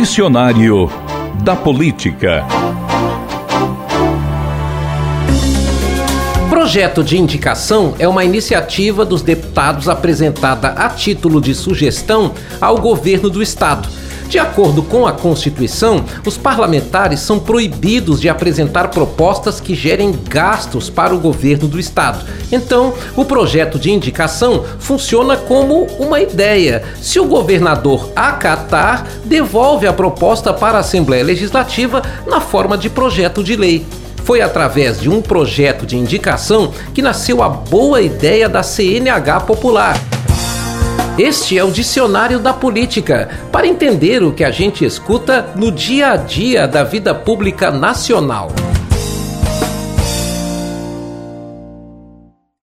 Dicionário da Política. Projeto de indicação é uma iniciativa dos deputados apresentada a título de sugestão ao governo do Estado de acordo com a Constituição, os parlamentares são proibidos de apresentar propostas que gerem gastos para o governo do Estado. Então, o projeto de indicação funciona como uma ideia. Se o governador acatar, devolve a proposta para a Assembleia Legislativa na forma de projeto de lei. Foi através de um projeto de indicação que nasceu a boa ideia da CNH Popular. Este é o Dicionário da Política, para entender o que a gente escuta no dia a dia da vida pública nacional.